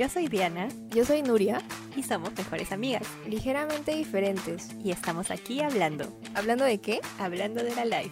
Yo soy Diana Yo soy Nuria, y somos mejores amigas. ligeramente diferentes. Y estamos aquí hablando, ¿Hablando de qué? hablando de la life.